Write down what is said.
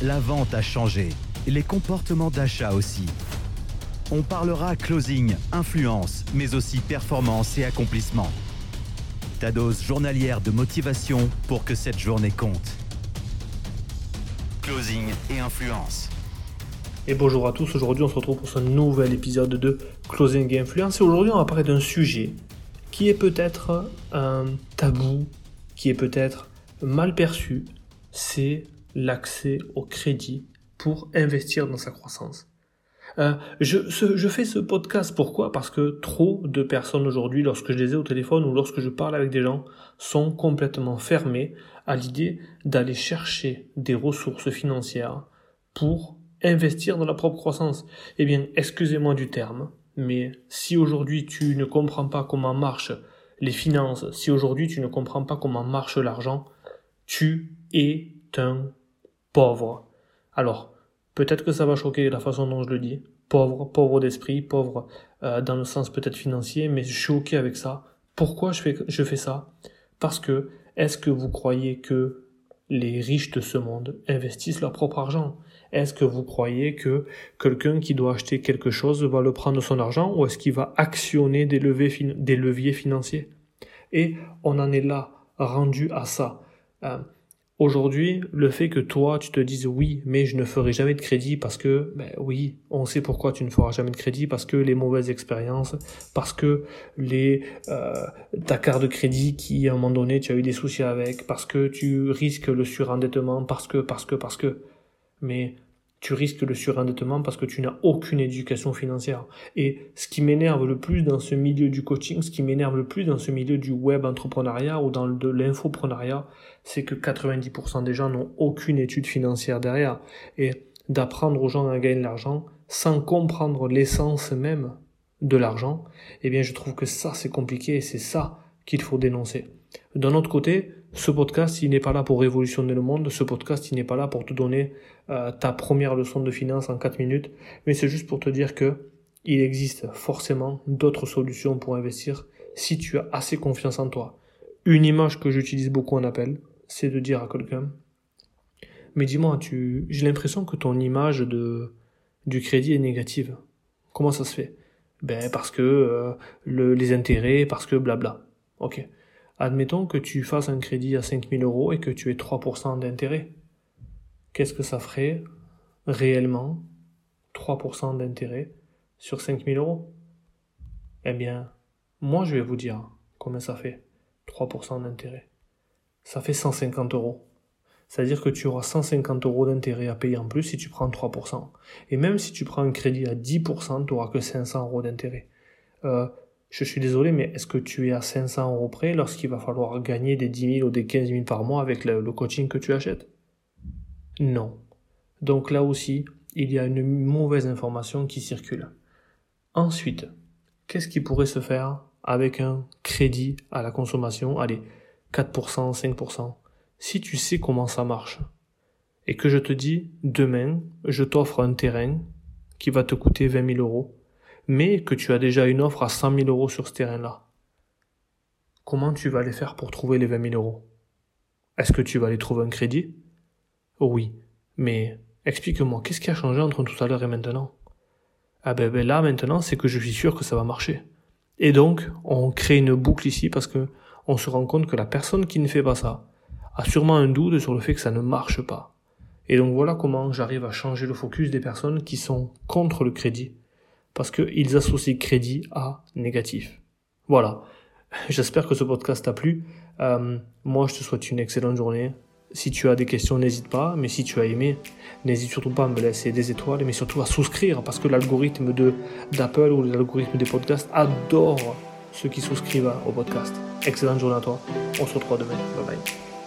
la vente a changé, les comportements d'achat aussi. On parlera closing, influence, mais aussi performance et accomplissement. Ta dose journalière de motivation pour que cette journée compte. Closing et influence. Et bonjour à tous, aujourd'hui on se retrouve pour ce nouvel épisode de Closing et Influence. Et aujourd'hui on va parler d'un sujet qui est peut-être un tabou, qui est peut-être mal perçu, c'est l'accès au crédit pour investir dans sa croissance. Euh, je, je, fais ce podcast pourquoi? Parce que trop de personnes aujourd'hui, lorsque je les ai au téléphone ou lorsque je parle avec des gens, sont complètement fermées à l'idée d'aller chercher des ressources financières pour investir dans la propre croissance. Eh bien, excusez-moi du terme, mais si aujourd'hui tu ne comprends pas comment marchent les finances, si aujourd'hui tu ne comprends pas comment marche l'argent, tu es un pauvre. Alors, peut-être que ça va choquer la façon dont je le dis. Pauvre, pauvre d'esprit, pauvre euh, dans le sens peut-être financier, mais je suis ok avec ça. Pourquoi je fais, ça? Parce que, est-ce que vous croyez que les riches de ce monde investissent leur propre argent? Est-ce que vous croyez que quelqu'un qui doit acheter quelque chose va le prendre son argent ou est-ce qu'il va actionner des, leviers, des leviers financiers? Et on en est là, rendu à ça. Euh, Aujourd'hui, le fait que toi, tu te dises oui, mais je ne ferai jamais de crédit parce que, ben oui, on sait pourquoi tu ne feras jamais de crédit, parce que les mauvaises expériences, parce que les euh, ta carte de crédit qui, à un moment donné, tu as eu des soucis avec, parce que tu risques le surendettement, parce que, parce que, parce que. Mais tu risques le surendettement parce que tu n'as aucune éducation financière. Et ce qui m'énerve le plus dans ce milieu du coaching, ce qui m'énerve le plus dans ce milieu du web entrepreneuriat ou dans de l'infoprenariat, c'est que 90% des gens n'ont aucune étude financière derrière. Et d'apprendre aux gens à gagner de l'argent sans comprendre l'essence même de l'argent, eh bien je trouve que ça c'est compliqué et c'est ça qu'il faut dénoncer. D'un autre côté, ce podcast, il n'est pas là pour révolutionner le monde. Ce podcast, il n'est pas là pour te donner euh, ta première leçon de finance en 4 minutes. Mais c'est juste pour te dire que il existe forcément d'autres solutions pour investir si tu as assez confiance en toi. Une image que j'utilise beaucoup en appel, c'est de dire à quelqu'un, mais dis-moi, tu, j'ai l'impression que ton image de, du crédit est négative. Comment ça se fait? Ben, parce que, euh, le, les intérêts, parce que blabla. Ok. Admettons que tu fasses un crédit à 5000 euros et que tu aies 3% d'intérêt. Qu'est-ce que ça ferait réellement 3% d'intérêt sur 5000 euros? Eh bien, moi je vais vous dire combien ça fait 3% d'intérêt. Ça fait 150 euros. C'est-à-dire que tu auras 150 euros d'intérêt à payer en plus si tu prends 3%. Et même si tu prends un crédit à 10%, tu n'auras que 500 euros d'intérêt. Euh, je suis désolé, mais est-ce que tu es à 500 euros près lorsqu'il va falloir gagner des 10 000 ou des 15 000 par mois avec le, coaching que tu achètes? Non. Donc là aussi, il y a une mauvaise information qui circule. Ensuite, qu'est-ce qui pourrait se faire avec un crédit à la consommation? Allez, 4%, 5%. Si tu sais comment ça marche, et que je te dis, demain, je t'offre un terrain qui va te coûter 20 000 euros, mais que tu as déjà une offre à 100 000 euros sur ce terrain-là, comment tu vas les faire pour trouver les 20 000 euros? Est-ce que tu vas aller trouver un crédit? Oui, mais explique-moi, qu'est-ce qui a changé entre tout à l'heure et maintenant? Ah ben, ben là, maintenant, c'est que je suis sûr que ça va marcher. Et donc, on crée une boucle ici parce que on se rend compte que la personne qui ne fait pas ça a sûrement un doute sur le fait que ça ne marche pas. Et donc voilà comment j'arrive à changer le focus des personnes qui sont contre le crédit parce qu'ils associent crédit à négatif. Voilà. J'espère que ce podcast t'a plu. Euh, moi, je te souhaite une excellente journée. Si tu as des questions, n'hésite pas. Mais si tu as aimé, n'hésite surtout pas à me laisser des étoiles, mais surtout à souscrire, parce que l'algorithme d'Apple ou l'algorithme des podcasts adore ceux qui souscrivent au podcast. Excellente journée à toi. On se retrouve demain. Bye bye.